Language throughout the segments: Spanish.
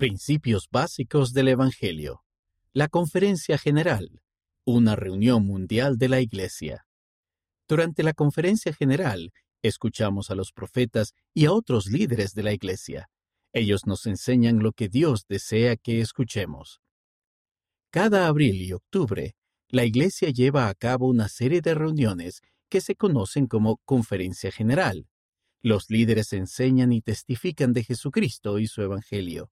Principios básicos del Evangelio. La Conferencia General. Una reunión mundial de la Iglesia. Durante la Conferencia General, escuchamos a los profetas y a otros líderes de la Iglesia. Ellos nos enseñan lo que Dios desea que escuchemos. Cada abril y octubre, la Iglesia lleva a cabo una serie de reuniones que se conocen como Conferencia General. Los líderes enseñan y testifican de Jesucristo y su Evangelio.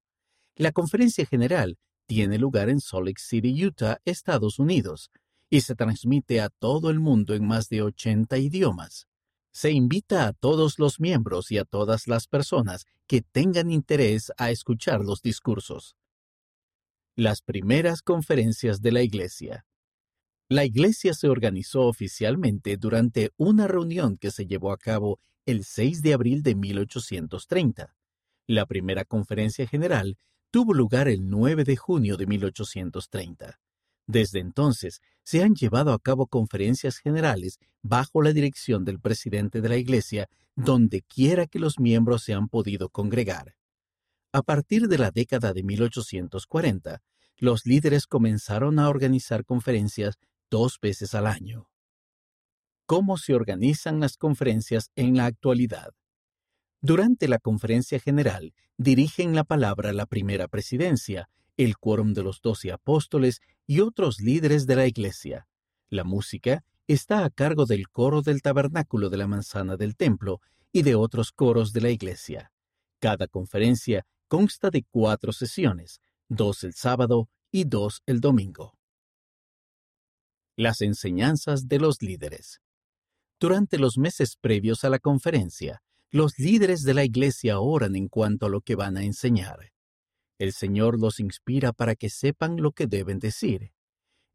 La Conferencia General tiene lugar en Salt Lake City, Utah, Estados Unidos, y se transmite a todo el mundo en más de 80 idiomas. Se invita a todos los miembros y a todas las personas que tengan interés a escuchar los discursos. Las primeras conferencias de la Iglesia. La Iglesia se organizó oficialmente durante una reunión que se llevó a cabo el 6 de abril de 1830. La primera conferencia general tuvo lugar el 9 de junio de 1830. Desde entonces se han llevado a cabo conferencias generales bajo la dirección del presidente de la Iglesia, donde quiera que los miembros se han podido congregar. A partir de la década de 1840, los líderes comenzaron a organizar conferencias dos veces al año. ¿Cómo se organizan las conferencias en la actualidad? Durante la conferencia general, dirigen la palabra la primera presidencia, el quórum de los doce apóstoles y otros líderes de la iglesia. La música está a cargo del coro del tabernáculo de la manzana del templo y de otros coros de la iglesia. Cada conferencia consta de cuatro sesiones, dos el sábado y dos el domingo. Las enseñanzas de los líderes. Durante los meses previos a la conferencia, los líderes de la iglesia oran en cuanto a lo que van a enseñar. El Señor los inspira para que sepan lo que deben decir.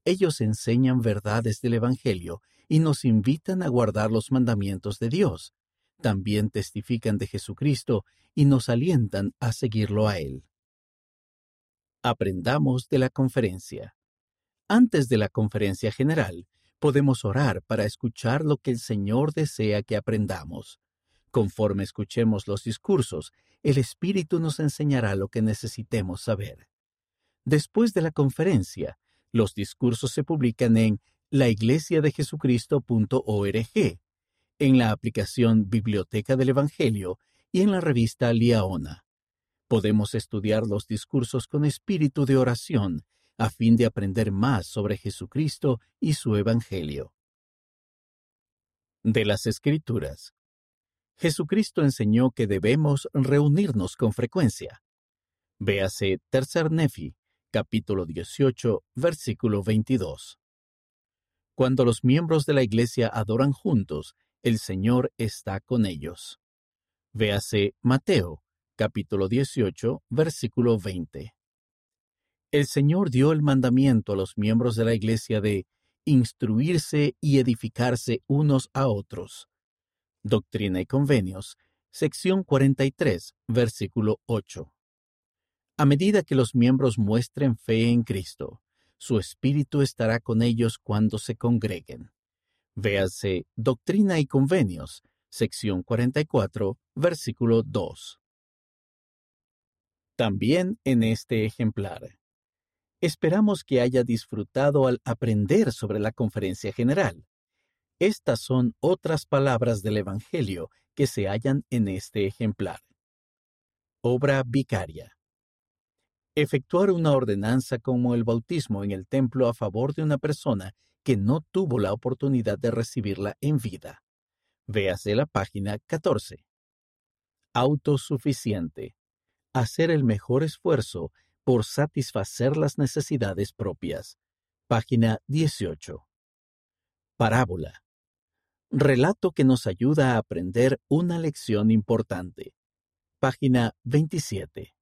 Ellos enseñan verdades del Evangelio y nos invitan a guardar los mandamientos de Dios. También testifican de Jesucristo y nos alientan a seguirlo a Él. Aprendamos de la conferencia. Antes de la conferencia general, podemos orar para escuchar lo que el Señor desea que aprendamos. Conforme escuchemos los discursos, el Espíritu nos enseñará lo que necesitemos saber. Después de la conferencia, los discursos se publican en laiglesiadejesucristo.org, en la aplicación Biblioteca del Evangelio y en la revista Liaona. Podemos estudiar los discursos con espíritu de oración a fin de aprender más sobre Jesucristo y su Evangelio. De las Escrituras. Jesucristo enseñó que debemos reunirnos con frecuencia. Véase Tercer Nefi, capítulo 18, versículo 22. Cuando los miembros de la iglesia adoran juntos, el Señor está con ellos. Véase Mateo, capítulo 18, versículo 20. El Señor dio el mandamiento a los miembros de la iglesia de instruirse y edificarse unos a otros. Doctrina y Convenios, sección 43, versículo 8. A medida que los miembros muestren fe en Cristo, su espíritu estará con ellos cuando se congreguen. Véase Doctrina y Convenios, sección 44, versículo 2. También en este ejemplar. Esperamos que haya disfrutado al aprender sobre la conferencia general. Estas son otras palabras del Evangelio que se hallan en este ejemplar. Obra vicaria. Efectuar una ordenanza como el bautismo en el templo a favor de una persona que no tuvo la oportunidad de recibirla en vida. Véase la página 14. Autosuficiente. Hacer el mejor esfuerzo por satisfacer las necesidades propias. Página 18. Parábola. Relato que nos ayuda a aprender una lección importante. Página 27.